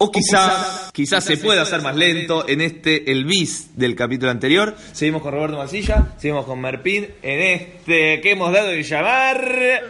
O quizá, quizás se pueda hacer más lento en este, el bis del capítulo anterior. Seguimos con Roberto Masilla, seguimos con Merpín en este que hemos dado en llamar...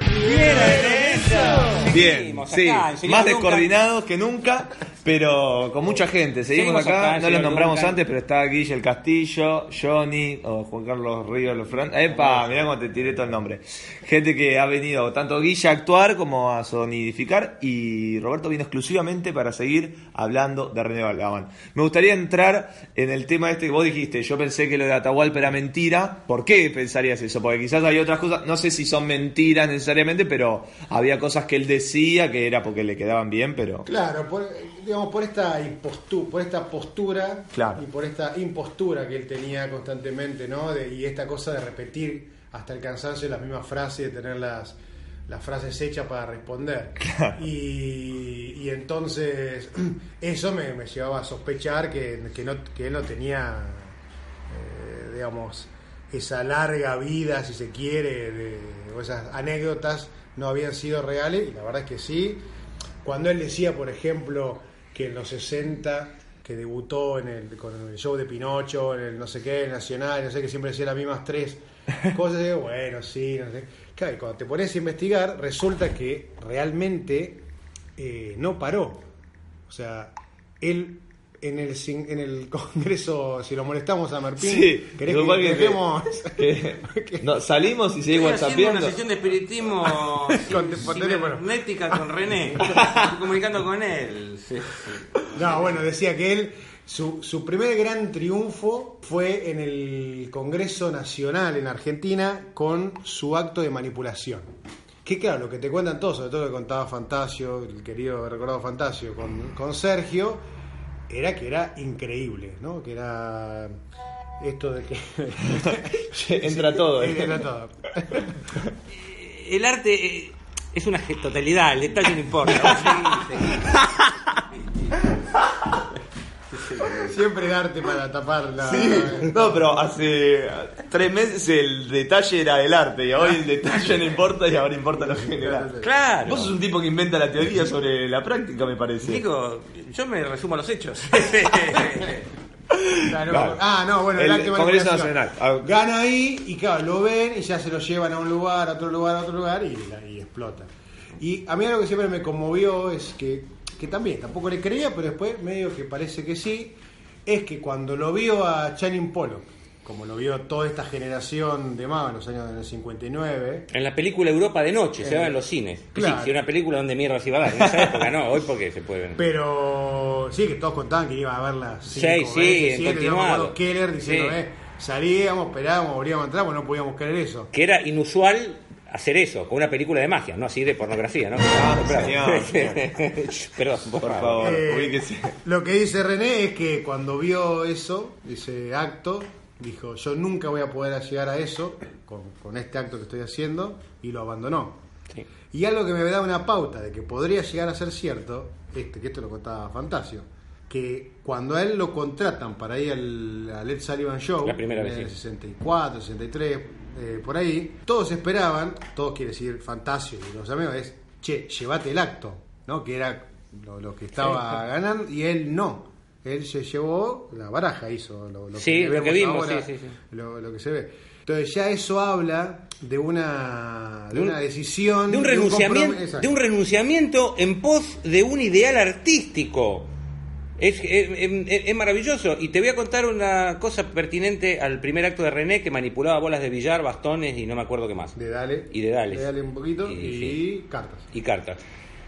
Bien, Seguimos sí, acá, más descoordinados que nunca, pero con mucha gente. Seguimos, Seguimos acá, no los nombramos Duncan. antes, pero está Guille el Castillo, Johnny, o Juan Carlos Ríos, los Fran. Epa, mirá cómo te tiré todo el nombre. Gente que ha venido tanto Guille a actuar como a sonidificar y Roberto vino exclusivamente para seguir hablando de René Balgabán. Me gustaría entrar en el tema este que vos dijiste. Yo pensé que lo de Atahualpa era mentira. ¿Por qué pensarías eso? Porque quizás hay otras cosas, no sé si son mentiras necesariamente, pero había cosas que él decía que era porque le quedaban bien, pero... Claro, por, digamos, por esta impostu- por esta postura Claro. y por esta impostura que él tenía constantemente, ¿no? De- y esta cosa de repetir hasta el cansancio las mismas frases, de tener las, las frases hechas para responder. Y, y entonces eso me, me llevaba a sospechar que, que, no, que él no tenía, eh, digamos, esa larga vida, si se quiere, de, o esas anécdotas no habían sido reales, y la verdad es que sí. Cuando él decía, por ejemplo, que en los 60, que debutó en el, con el show de Pinocho, en el no sé qué, el Nacional, no sé, que siempre decía las mismas tres cosas, digo, bueno, sí, no sé. Claro, y cuando te pones a investigar, resulta que realmente eh, no paró. O sea, él en el, en el Congreso, si lo molestamos a Martín, Sí, ¿querés que, que- dejemos? que- no, salimos y seguimos haciendo una sesión de espiritismo cibernética con René. Estoy comunicando con él. Sí, sí. No, bueno, decía que él, su, su primer gran triunfo fue en el Congreso Nacional en Argentina con su acto de manipulación. Que claro, lo que te cuentan todos, sobre todo lo que contaba Fantasio, el querido recordado Fantasio, con, con Sergio, era que era increíble, ¿no? Que era esto de que... Entra todo. ¿eh? Entra todo. El arte eh, es una totalidad, el detalle no importa. Siempre darte para tapar la... No, pero hace tres meses el detalle era el arte y hoy el detalle no importa y ahora importa lo general. Claro. Vos sos un tipo que inventa la teoría sobre la práctica, me parece. Digo, yo me resumo a los hechos. Claro. Claro. Ah, no, bueno, el, El Congreso. Nacional. Ah. Gana ahí y claro, lo ven y ya se lo llevan a un lugar, a otro lugar, a otro lugar y, y explota. Y a mí algo que siempre me conmovió es que, que también, tampoco le creía, pero después medio que parece que sí, es que cuando lo vio a Channing Pollock, como lo vio toda esta generación de más en los años del 59, En la película Europa de noche, se va en los cines. Claro. Sí, si una película donde mierda se iba a dar. En esa época no, hoy porque se puede ver. pero sí, que todos contaban que iba a verla Sí, sí, veces, siete, me continuado. Keller diciendo, Sí. eh, salíamos, esperábamos, volvíamos a entrar, pues no podíamos creer eso. Que era inusual hacer eso, con una película de magia, no así de pornografía, ¿no? Ah, Claro. señor, Perdón, Por favor, Eh, ubíquese. Lo que dice René es que cuando vio eso, ese acto, dijo, yo nunca voy a poder llegar a eso con, con este acto que estoy haciendo, y lo abandonó. Sí. Y algo que me da una pauta de que podría llegar a ser cierto, este, que esto lo contaba Fantasio, que cuando a él lo contratan para ir al, al Ed Sullivan Show, La primera en vez, el sí. 64, 63, eh, por ahí, todos esperaban, todos quiere decir Fantasio y los amigos, es, che, llévate el acto, ¿no? Que era lo, lo que estaba ganando, y él no. Él se llevó la baraja, hizo lo, lo Sí, lo que vimos, ahora, sí, sí, sí. Lo, lo que se ve. Entonces ya eso habla de una, de una decisión, de un, renunciamiento, de un renunciamiento en pos de un ideal artístico. Es, es- es- es maravilloso. Y te voy a contar una cosa pertinente al primer acto de René que manipulaba bolas de billar, bastones y no me acuerdo qué más. de Dale. Y de Dales. De Dale un poquito Y- y, sí. cartas. y cartas.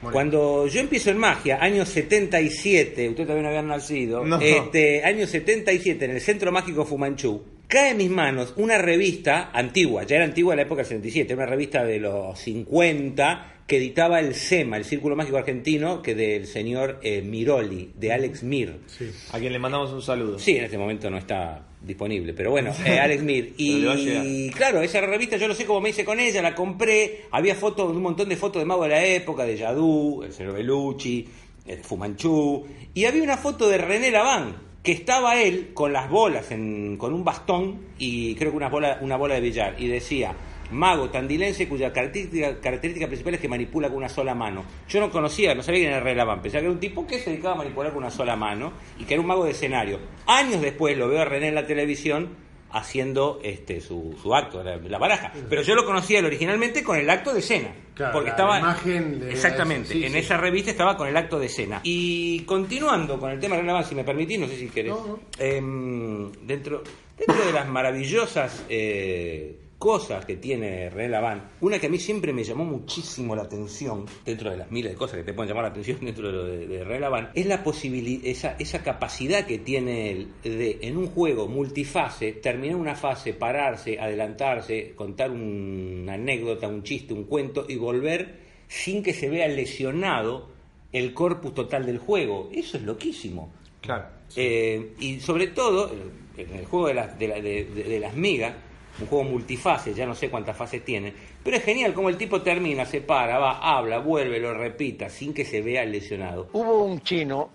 Bueno. Cuando yo empiezo en magia, año 77, usted todavía no había nacido, No. este, año 77, en el Centro Mágico Fumanchu, cae en mis manos una revista antigua, ya era antigua en la época del 77, una revista de los 50 que editaba el SEMA, el Círculo Mágico Argentino, que del señor eh, Miroli, de Alex Mir. Sí. A quien le mandamos un saludo. Sí, en este momento no está disponible, pero bueno, eh, Alex Mir. Y claro, esa revista yo no sé cómo me hice con ella, la compré, había fotos, un montón de fotos de mago de la época, de Yadú, el señor Bellucci, eh, Fumanchu, y había una foto de René Laván, que estaba él con las bolas, en- con un bastón y creo que una bola, una bola de billar, y decía, mago tandilense cuya característica, característica principal es que manipula con una sola mano. Yo no conocía, no sabía quién era René Laván, pensaba que era un tipo que se dedicaba a manipular con una sola mano y que era un mago de escenario. Años después lo veo a René en la televisión haciendo este su, su acto, la, la baraja. Pero yo lo conocía él originalmente con el acto de escena. Claro, porque la- estaba imagen de- exactamente sí, en sí. esa revista estaba con el acto de escena y continuando con el tema de René si me permitís no sé si querés No, no. Em, dentro dentro de las maravillosas eh, cosas que tiene René Laván, una que a mí siempre me llamó muchísimo la atención, dentro de las miles de cosas que te pueden llamar la atención dentro de, lo de, de René Laván, es la posibilidad, esa, esa capacidad que tiene él de, en un juego multifase, terminar una fase, pararse, adelantarse, contar un- una anécdota, un chiste, un cuento y volver sin que se vea lesionado el corpus total del juego. Eso es loquísimo. Claro. Eh, y sobre todo, en el juego de, las- de, la- de- de- de las migas, un juego multifase, ya no sé cuántas fases tiene, pero es genial como el tipo termina, se para, va, habla, vuelve, lo repita, sin que se vea lesionado. Hubo un chino,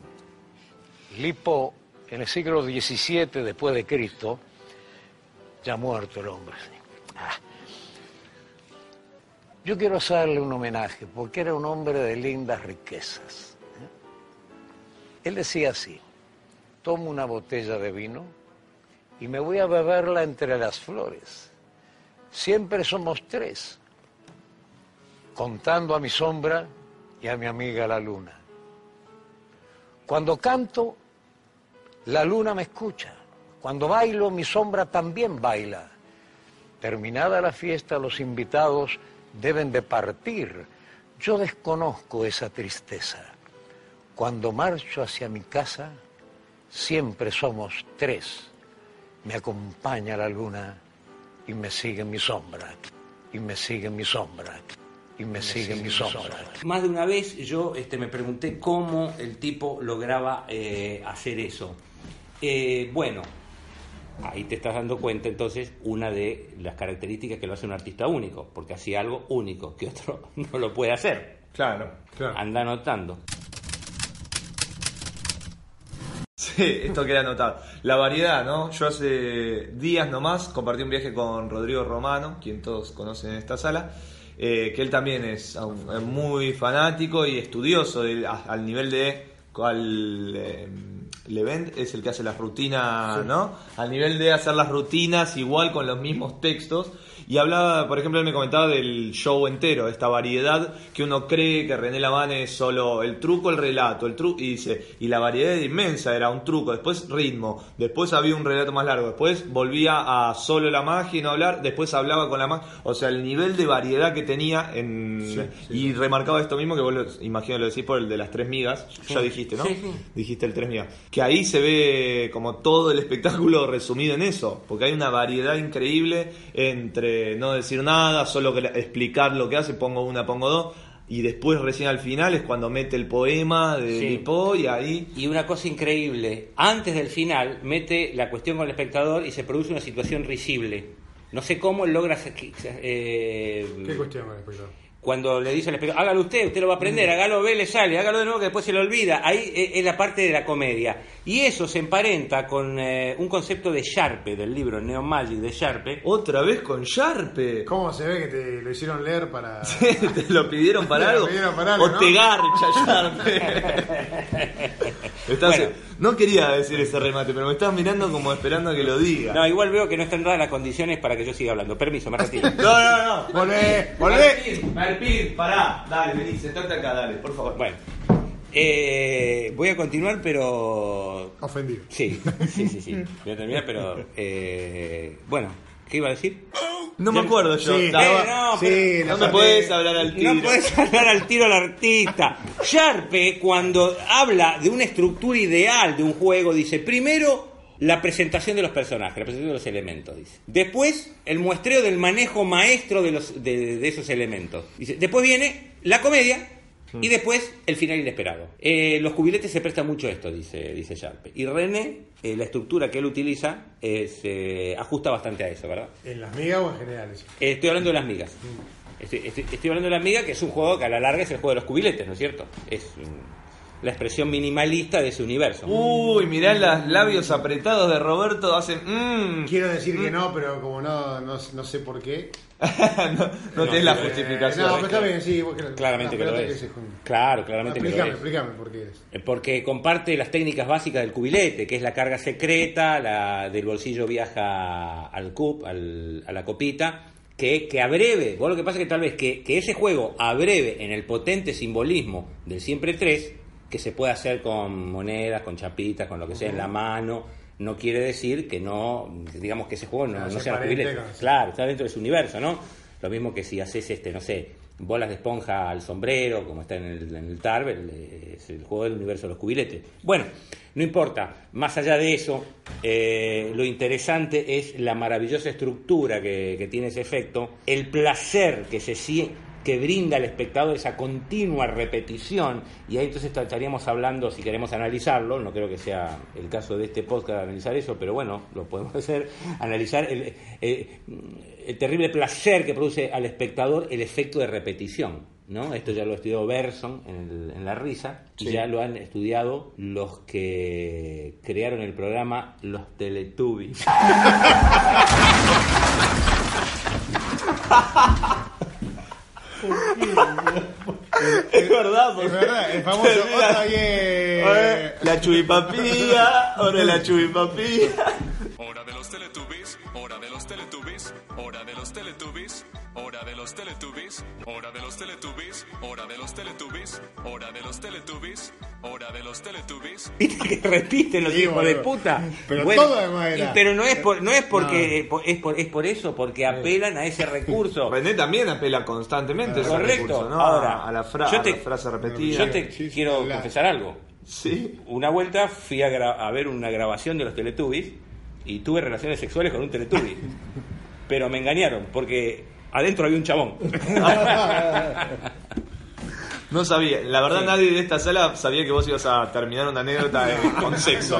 Lipo, en el siglo XVII después de Cristo, ya muerto el hombre. Ah. Yo quiero hacerle un homenaje porque era un hombre de lindas riquezas. ¿eh? Él decía así, tomo una botella de vino y me voy a beberla entre las flores. Siempre somos tres, contando a mi sombra y a mi amiga la luna. Cuando canto, la luna me escucha. Cuando bailo, mi sombra también baila. Terminada la fiesta, los invitados deben de partir. Yo desconozco esa tristeza. Cuando marcho hacia mi casa, siempre somos tres. Me acompaña la luna y me sigue mi sombra. Y me sigue mi sombra. Y me sigue mi sombra. Más de una vez yo este, me pregunté cómo el tipo lograba eh, hacer eso. Eh, bueno, ahí te estás dando cuenta entonces una de las características que lo hace un artista único, porque hacía algo único que otro no lo puede hacer. Claro. Claro. Anda anotando. Sí, esto queda anotado. La variedad, ¿no? Yo hace días nomás compartí un viaje con Rodrigo Romano, quien todos conocen en esta sala, eh, que él también es muy fanático y estudioso del- a- al nivel de cual eh, Levent es el que hace las rutinas, ¿no? Al nivel de hacer las rutinas igual con los mismos textos. Y hablaba, por ejemplo, él me comentaba del show entero, esta variedad que uno cree que René Laván es solo el truco, el relato, el truco, y dice, y la variedad era inmensa, era un truco, después ritmo, después había un relato más largo, después volvía a solo la magia y no hablar, después hablaba con la magia, o sea, el nivel de variedad que tenía en... y remarcaba esto mismo que vos, lo, imagino lo decís por el de las tres migas, ya dijiste, ¿no? Sí, sí. Dijiste el tres migas. Que ahí se ve como todo el espectáculo resumido en eso, porque hay una variedad increíble entre no decir nada, solo que- explicar lo que hace, pongo una, pongo dos, y después recién al final es cuando mete el poema de Sí. Lipo y ahí... Y una cosa increíble, antes del final mete la cuestión con el espectador y se produce una situación risible. No sé cómo él logra... eh, ¿Qué cuestión con el espectador? Cuando le dice al espectador, hágalo usted, usted lo va a aprender, hágalo, ve, le sale, hágalo de nuevo que después se le olvida. Ahí eh, es la parte de la comedia. Y eso se emparenta con eh, un concepto de Sharpe, del libro Neo Magic de Sharpe. Otra vez con Sharpe. ¿Cómo se ve que te lo hicieron leer para.? ¿Te lo pidieron para Te lo algo? pidieron para algo, o ¿no? te garcha Sharpe. Estás- Bueno. No quería decir ese remate, pero me estás mirando como esperando a que lo diga. No, igual veo que no están dadas las condiciones para que yo siga hablando. Permiso, me retiro. No, no, no. Volvé, volvé. Marpín, Marpín, pará. Dale, vení, sentate acá, dale, por favor. Bueno, eh, voy a continuar, pero Ofendido. Sí, sí, sí, sí. Voy a terminar, pero. eh, bueno, ¿qué iba a decir? No me acuerdo yo. Sí, Daba- Eh, no, Sí, pero- la no me puedes hablar al tiro. No puedes hablar al tiro al artista. Sharpe, cuando habla de una estructura ideal de un juego, dice: primero. La presentación de los personajes, la presentación de los elementos, dice. Después, el muestreo del manejo maestro de, los, de, de esos elementos. Dice. Después viene la comedia, Y después el final inesperado. Eh, los cubiletes se prestan mucho a esto, dice, dice Sharpe. Y René, eh, la estructura que él utiliza, eh, se ajusta bastante a eso, ¿verdad? ¿En las migas o en general? eso? Eh, estoy hablando de las migas. Estoy, estoy- estoy hablando de las migas, que es un juego que a la larga es el juego de los cubiletes, ¿no es cierto? Es, mm, la expresión minimalista de ese universo. Uy, mirá los labios apretados de Roberto, hacen... mmm. Quiero decir que no, pero como no, no, no sé por qué. no no tenés la eh, justificación. no, pero está bien, sí. Claramente la que lo es. Claro, claramente que lo explícame, es. explícame por qué es. Eh, Porque comparte las técnicas básicas del cubilete, que es la carga secreta, la del bolsillo viaja al cup, al- a la copita, que, que abreve, vos lo que pasa es que tal vez que, que ese juego abreve en el potente simbolismo del siempre tres, que se puede hacer con monedas, con chapitas, con lo que sea en la mano, no quiere decir que no, digamos que ese juego no, no se sea con- Claro, está dentro de su universo, ¿no? Lo mismo que si haces, este, no sé, bolas de esponja al sombrero, como está en el, en el TARB, el, eh, es el juego del universo de los cubiletes. Bueno, no importa, más allá de eso, eh, lo interesante es la maravillosa estructura que, que tiene ese efecto, el placer que se sie- que brinda al espectador esa continua repetición, y ahí entonces estaríamos hablando, si queremos analizarlo, no creo que sea el caso de este podcast analizar eso, pero bueno, lo podemos hacer, analizar el, eh, el terrible placer que produce al espectador el efecto de repetición. ¿no? Esto ya lo estudió Berson en, el- en La Risa, y ya lo han estudiado los que crearon el programa Los Teletubbies. Es verdad, Es verdad, el famoso otra vez. La chubipapía, ahora la chubipapía. Los Teletubbies, hora de los Teletubbies, hora de los Teletubbies, hora de los Teletubbies, hora de los Teletubbies. ¿Viste que repiten los Sí, hijos de puta? Pero todo además era. y- pero no es por, no es porque eh, es por es por eso, porque apelan a ese recurso. René también apela constantemente a ese Correcto. recurso, ¿no? Ahora, a la, fra- yo a la frase repetida. Yo te Sí, quiero la- confesar algo. Sí. Una vuelta fui a, gra- a ver una grabación de los Teletubbies y tuve relaciones sexuales con un Teletubby. Pero me engañaron porque adentro había un chabón. No sabía, la verdad Sí. nadie de esta sala sabía que vos ibas a terminar una anécdota de- con sexo.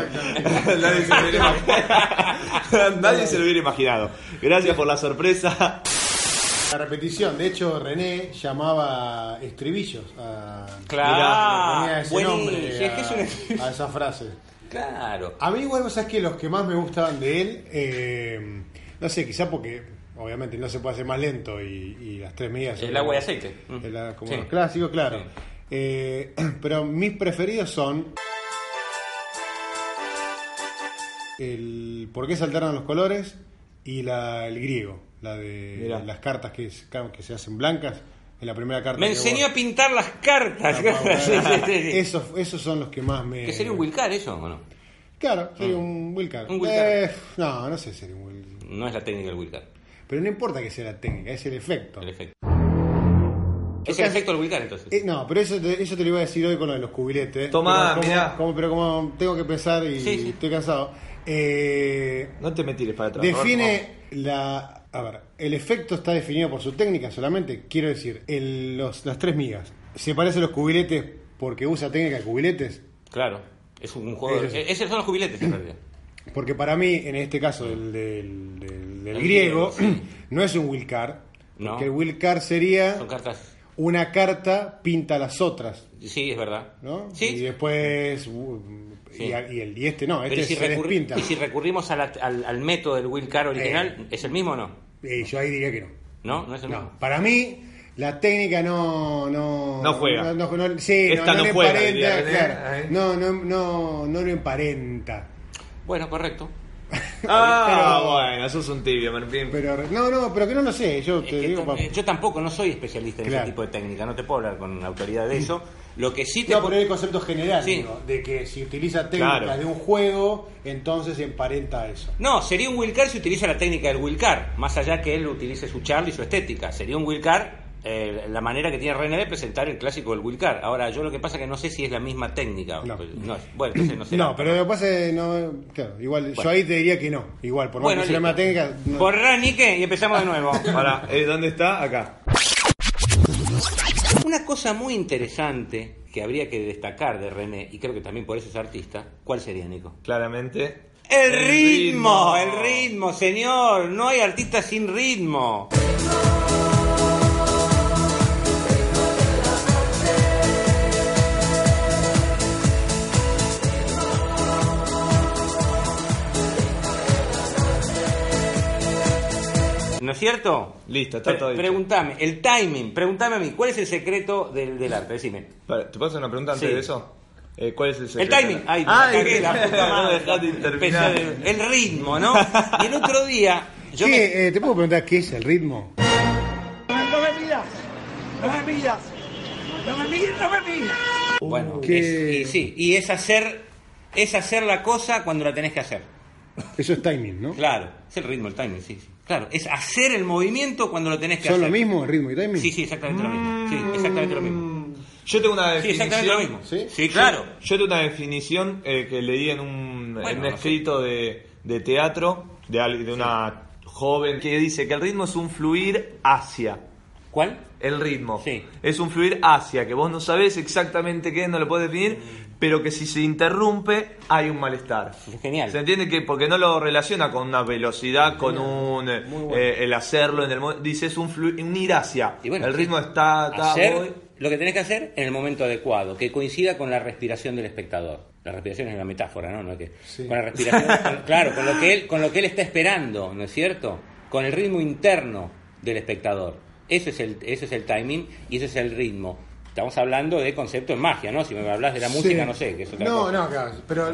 nadie, se lo hubiera imaginado. Nadie se lo hubiera imaginado. Gracias por la sorpresa. La repetición, de hecho René llamaba estribillos a, Claro, ponía ese nombre es que es un a- estribillo. a esa frase. claro. A mí igual vos sabés que los que más me gustaban de él, eh, no sé, quizá porque obviamente no se puede hacer más lento y, y las tres medidas... El agua y aceite. Mm. el- como Sí. los clásicos, claro. Sí. Eh, pero mis preferidos son... El por qué se alternan los colores y la, el griego, la de Mirá. las cartas que, es- que se hacen blancas. En la primera carta Me enseñó vos- a pintar las cartas. Ah. Esos, esos son los que más me... ¿Que sería un Wilcar eso o no? Claro, sería un Wilcar. Un Wilcar. Eh, no, no sé si sería un Wilcar. No es la técnica del Wilcar, Pero no importa que sea la técnica, es el efecto. el efecto. Es el efecto del entonces. Eh, no, pero eso te, eso te lo iba a decir hoy con lo de los cubiletes. Tomá, Pero como- como- pero como tengo que pensar y Sí, sí. estoy cansado. eh, No te me tires para atrás. define la. A ver, el efecto está definido por su técnica solamente. Quiero decir, el- los, las tres migas. ¿Se parece a los cubiletes porque usa técnica de cubiletes? Claro. Es un juego. Sí. Esos son los jubiletes en realidad. Porque para mí, en este caso del, del, del- del El griego, griego, sí. no es un Wilcar. No. Porque el Wilcar sería Son cartas. una carta pinta las otras. Sí, es verdad. ¿no? Sí. Y después. uh, Sí. y, a- y el y este no, este ¿y si, se despinta. y si recurrimos a la- al, al método del Wilcar original, Eh. ¿es el mismo o no? Y yo ahí diría que no. No, no es el No, mismo. para mí la técnica no no No juega. no, no- no- sí, Esta no, no le juega, emparenta, diría René. claro. No, no, no, no lo emparenta. Bueno, correcto. Ah, Pero- bueno, sos un tibio, Martín. Pero no, no, pero que no lo sé, yo te que digo pa- yo tampoco, no soy especialista en Claro. ese tipo de técnica, no te puedo hablar con autoridad de eso. Lo que sí te No, pero el concepto general, Sí. digo, de que si utiliza técnicas Claro. de un juego, entonces emparenta a eso. No, sería un Wilcar si utiliza la técnica del Wilcar, más allá que él utilice su charla y su estética. Sería un Wilcar eh, la manera que tiene René de presentar el clásico del Wilcar. Ahora, yo lo que pasa es que no sé si es la misma técnica. No. Pues, no es- bueno, entonces no sé. No, pero lo que pasa es, no, claro, igual, yo ahí te diría que no, igual, por más Bueno, que sea la misma técnica. no. Nique, y empezamos de nuevo. Ahora, ¿eh, ¿dónde está? Acá. Una cosa muy interesante que habría que destacar de René, y creo que también por eso es artista, ¿cuál sería, Nico? Claramente. El ritmo, el ritmo, señor. No hay artista sin ritmo. ¿No es cierto? Listo, está Pre- todo dicho. Pregúntame, el timing, pregúntame a mí, ¿cuál es el secreto del, del arte? Decime. Para, ¿Te puedo hacer una pregunta antes Sí. de eso? Eh, ¿Cuál es el El secreto? timing, ay, Ay, cagué, la puta no madre. de- El ritmo, ¿no? Y el otro día, yo ¿Qué? me- Eh, ¿Te puedo preguntar qué es el ritmo? Bueno, ¿Qué? es- y sí, y es hacer, es hacer la cosa cuando la tenés que hacer. Eso es timing, ¿no? Claro, es el ritmo, el timing, sí, sí. Claro, es hacer el movimiento cuando lo tenés que ¿Son hacer. lo mismo, el ritmo y timing? Sí, sí, exactamente lo mismo. Sí, exactamente lo mismo. Yo tengo una Sí, definición. exactamente lo mismo. ¿Sí? Sí, claro. Yo tengo una definición eh, que leí en un, Bueno, en un no sé. escrito de, de teatro de, al- de una joven que dice que el ritmo es un fluir hacia. ¿Cuál? El ritmo. Sí. Es un fluir hacia, que vos no sabés exactamente qué es, no lo podés definir, pero que si se interrumpe hay un malestar. Es genial. ¿Se entiende que porque no lo relaciona con una velocidad, con un eh, eh, el hacerlo en el mo- dice es un, flu- un ir hacia. Y bueno, el ritmo está, está hacer voy. lo que tenés que hacer en el momento adecuado, que coincida con la respiración del espectador. La respiración es una metáfora, ¿no? No que- Sí. Con la respiración, con- claro, con lo que él, con lo que él está esperando, ¿no es cierto? Con el ritmo interno del espectador. Ese es el, ese es el timing y ese es el ritmo. Estamos hablando de concepto en magia, ¿no? Si me hablas de la música, Sí. no sé, que es otra no, cosa. No, claro, pero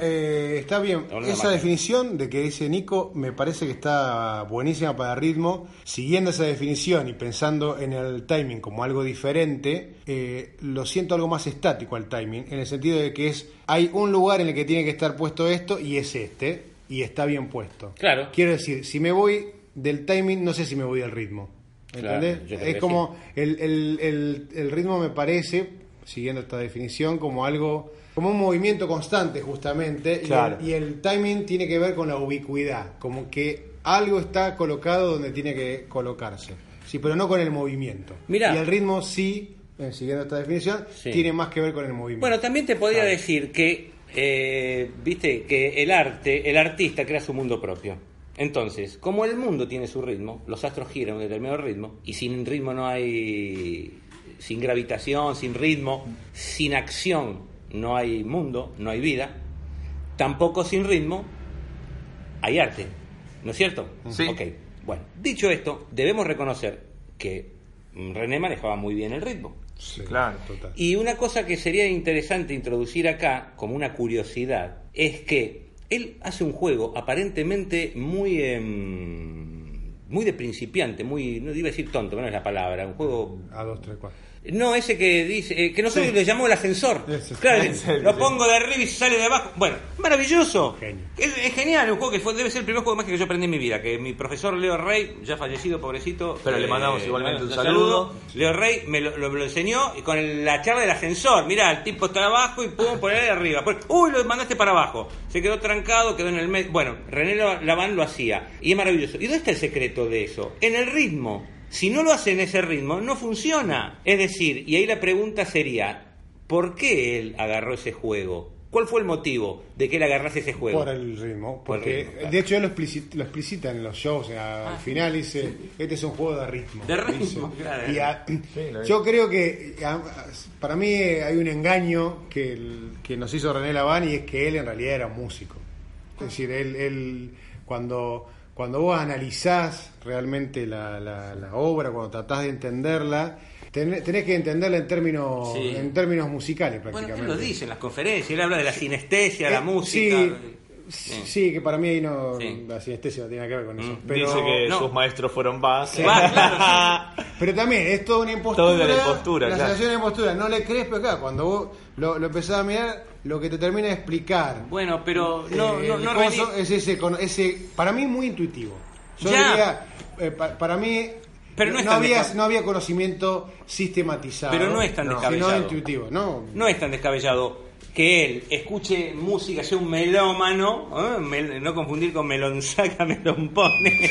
eh, está bien. No, no es Esa magia. definición de que dice Nico me parece que está buenísima para el ritmo. Siguiendo esa definición y pensando en el timing como algo diferente, eh, lo siento algo más estático al timing, en el sentido de que es hay un lugar en el que tiene que estar puesto esto y es este, y está bien puesto. Claro. Quiero decir, si me voy del timing, no sé si me voy del ritmo. ¿Entendés? es como el, el- el- el ritmo me parece, siguiendo esta definición, como algo, como un movimiento constante justamente, y Claro. el- y, el, timing tiene que ver con la ubicuidad, como que algo está colocado donde tiene que colocarse, sí, pero no con el movimiento. Mirá. Y el ritmo sí, eh, siguiendo esta definición, Sí. tiene más que ver con el movimiento. Bueno, también te podría decir que, eh, viste, que el arte, el artista crea su mundo propio. Entonces, como el mundo tiene su ritmo, los astros giran a un determinado ritmo, y sin ritmo no hay, sin gravitación, sin ritmo, sin acción no hay mundo, no hay vida, tampoco sin ritmo hay arte, ¿no es cierto? Sí. Ok, bueno, dicho esto, debemos reconocer que René manejaba muy bien el ritmo. Sí, Claro. total. Y una cosa que sería interesante introducir acá, como una curiosidad, es que él hace un juego aparentemente muy em, muy de principiante, muy, no iba a decir tonto, pero no es la palabra, un juego... A dos, tres, cuatro. No, ese que dice, eh, que nosotros Sí. le llamamos el ascensor. Claro, lo pongo de arriba y sale de abajo. Bueno, maravilloso. Genio. Es, es genial, un juego que fue, debe ser el primer juego de magia que yo aprendí en mi vida. Que mi profesor Leo Rey, ya fallecido, pobrecito. eh, Pero le mandamos igualmente un saludo. Leo Rey me lo, lo- me lo enseñó y con el- la charla del ascensor. Mirá, el tipo está abajo y pum, poner de arriba. Pues, Uy, lo mandaste para abajo. Se quedó trancado, quedó en el medio. Bueno, René Laván lo hacía. Y es maravilloso. ¿Y dónde está el secreto de eso? En el ritmo. Si no lo hace en ese ritmo, no funciona. Es decir, y ahí la pregunta sería, ¿por qué él agarró ese juego? ¿Cuál fue el motivo de que él agarrase ese juego? Por el ritmo, Por el porque ritmo, claro. de hecho él lo explicita, lo explicita en los shows, al final dice, este es un juego de ritmo. De ritmo, claro. Y a- lo yo creo que a- para mí hay un engaño que, el- que nos hizo René Laván y es que él en realidad era músico. Es decir, él, él cuando, cuando vos analizás realmente la, la- la obra, cuando tratás de entenderla, ten- tenés que entenderla en términos, Sí. en términos musicales Bueno, prácticamente. él lo dice en las conferencias, él habla de la sinestesia, la Eh, música. Sí, sí, que para mí ahí no, Sí. la sinestesia no tiene nada que ver con eso. Mm, Pero, Dice que no. sus maestros fueron Bach. Va, claro, pero también es toda una impostura. Todo de la impostura, La claro. sensación de impostura. No le crees, pero acá, cuando vos lo, lo empezás a mirar, lo que te termina de explicar. Bueno, pero no, eh, no, el no coso René- es ese, con- ese, para mí muy intuitivo. Yo Ya. diría, eh, pa- para mí Pero no es no, tan había, no había conocimiento sistematizado. Pero no es tan descabellado. Sino intuitivo, ¿no? no es tan descabellado que él escuche música, sea un melómano, ¿eh? Mel- no confundir con melonsaca, melompone.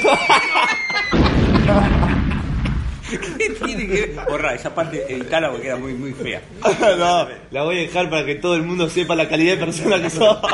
¿Qué tiene que ver? Borra, esa parte editala porque queda muy, muy fea. no, la voy a dejar para que todo el mundo sepa la calidad de persona que sos.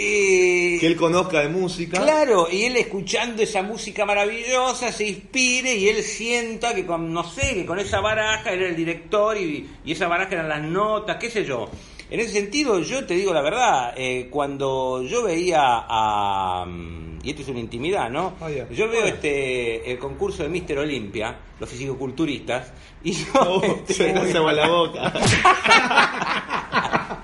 Eh, que él conozca de música. Claro, y él escuchando esa música maravillosa se inspire y él sienta que con, no sé, que con esa baraja era el director y, y esa baraja eran las notas, qué sé yo. En ese sentido, yo te digo la verdad, eh, cuando yo veía a... mm, Y esto es una intimidad, ¿no? Ya. Yo veo este el concurso de Mister Olimpia, los fisicoculturistas, y yo... Oh, este, se me agua la boca.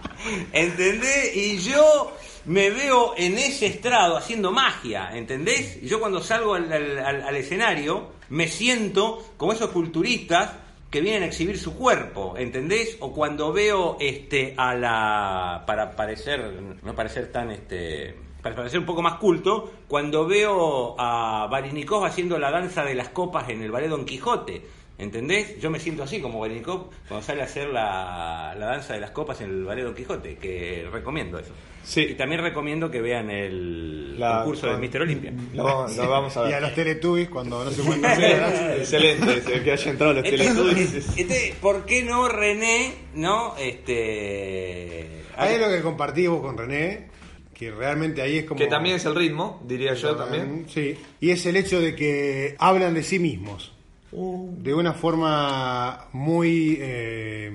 ¿Entendés? Y yo me veo en ese estrado haciendo magia, ¿entendés? Y yo cuando salgo al, escenario me siento como esos culturistas que vienen a exhibir su cuerpo, ¿entendés? O cuando veo este a la para parecer no parecer tan este para parecer un poco más culto, cuando veo a Barinikov haciendo la danza de las copas en el ballet Don Quijote, ¿entendés? Yo me siento así como Barinikov cuando sale a hacer la, la danza de las copas en el ballet Don Quijote, que recomiendo eso. Sí. Y también recomiendo que vean el La- concurso de Mister Olimpia. No, lo vamos a Y a ver. los Teletubbies cuando no se encuentran bien. Excelente, se- que haya entrado los Teletubbies. Entonces, este, ¿por qué no René, no? Este. Hay algo que compartimos con René, que realmente ahí es como... Que también es el ritmo, diría yo también. Sí, y es el hecho de que hablan de sí mismos. De una forma muy eh,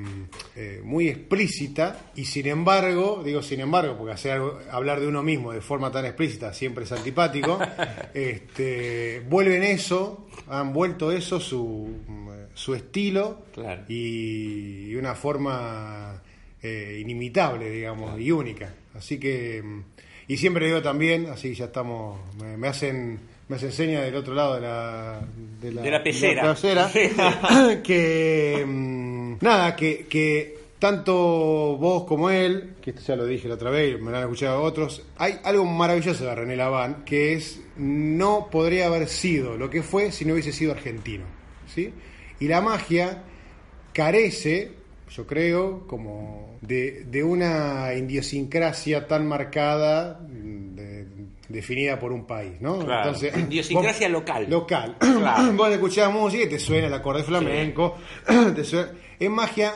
eh, muy explícita y sin embargo digo sin embargo porque hacer hablar de uno mismo de forma tan explícita siempre es antipático este, vuelven eso han vuelto eso su, su estilo Claro. y, una forma eh, inimitable digamos y única así que y siempre digo también así ya estamos me, me hacen me hacen seña del otro lado de la de De la pecera. pecera, que mm, nada que, que tanto vos como él que esto ya lo dije la otra vez me lo han escuchado otros hay algo maravilloso de René Laván que es no podría haber sido lo que fue si no hubiese sido argentino ¿sí? y la magia carece, yo creo, como de, de una idiosincrasia tan marcada, de- definida por un país, ¿no? Claro, idiosincrasia vos- local. Local. Claro. vos escuchás música y te suena el acorde flamenco, te suena- en magia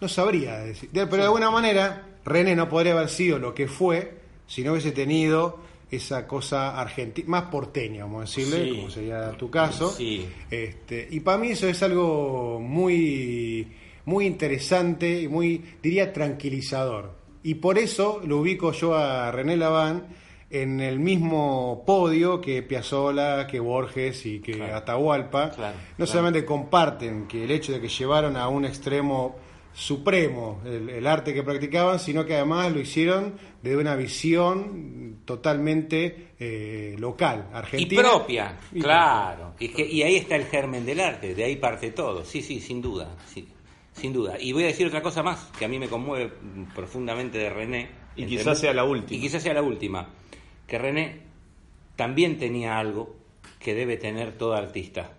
no sabría decir, De- pero de alguna manera René no podría haber sido lo que fue si no hubiese tenido esa cosa argentina, más porteña, vamos a decirle, Sí. como sería tu caso. Sí. Este, y para mí eso es algo muy, muy interesante y muy, diría, tranquilizador. Y por eso lo ubico yo a René Laván en el mismo podio que Piazzolla, que Borges y que Claro. Atahualpa. Claro, no claro. solamente comparten que el hecho de que llevaron a un extremo supremo el, el arte que practicaban, sino que además lo hicieron de una visión totalmente eh, local, Y argentina. propia, Y claro. Y, que- y ahí está el germen del arte, de ahí parte todo. Sí, sí, sin duda. sí, sin duda. Y voy a decir otra cosa más que a mí me conmueve profundamente de René. Y quizás sea la última. Y quizás sea la última. Que René también tenía algo que debe tener todo artista.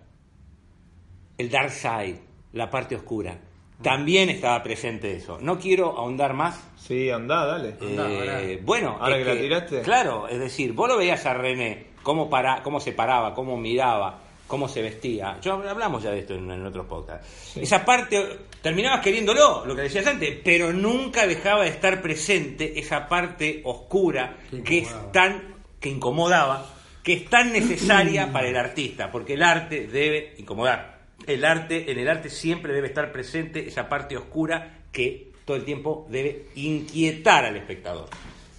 El dark side, la parte oscura. También estaba presente eso. No quiero ahondar más, Sí, andá, dale. eh, bueno, Ahora es que la tiraste. Claro, es decir, vos lo veías a René, cómo, para, cómo se paraba, cómo miraba, cómo se vestía. Yo hablamos ya de esto en, en otros podcasts. Esa parte, terminabas queriéndolo, lo que decías antes, pero nunca dejaba de estar presente esa parte oscura Que es tan, que incomodaba, que es tan necesaria para el artista, porque el arte debe incomodar. El arte, en el arte siempre debe estar presente esa parte oscura que todo el tiempo debe inquietar al espectador.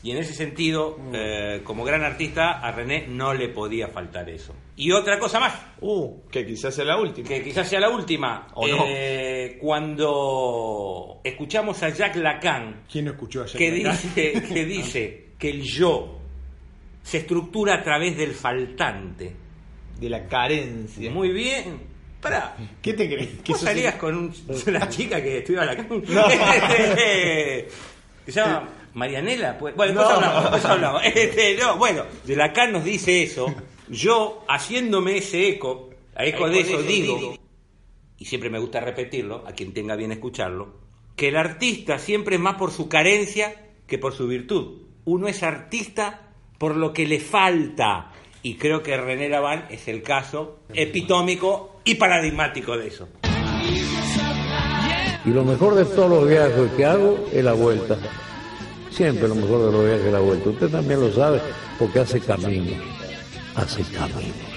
Y en ese sentido, eh, como gran artista, a René no le podía faltar eso. Y otra cosa más, Uh, que quizás sea la última. que quizás sea la última. O no. Eh, Cuando escuchamos a Jacques Lacan, ¿Quién no escuchó ayer? que dice, que dice que el yo se estructura a través del faltante. De la carencia. Muy bien. Pará. ¿Qué te crees? ¿Que ¿Vos sos salías con un- una chica que estudiaba la que se llama Marianela? Pues, bueno, después No. hablamos, después hablamos. Este, no, bueno, de Lacan nos dice eso. Yo, haciéndome ese eco, a eco de eso digo, y siempre me gusta repetirlo, a quien tenga bien escucharlo, que el artista siempre es más por su carencia que por su virtud. Uno es artista por lo que le falta. Y creo que René Laván es el caso epitómico y paradigmático de eso. Y lo mejor de todos los viajes que hago es la vuelta. Siempre lo mejor de los viajes es la vuelta. Usted también lo sabe porque hace camino. Hace camino.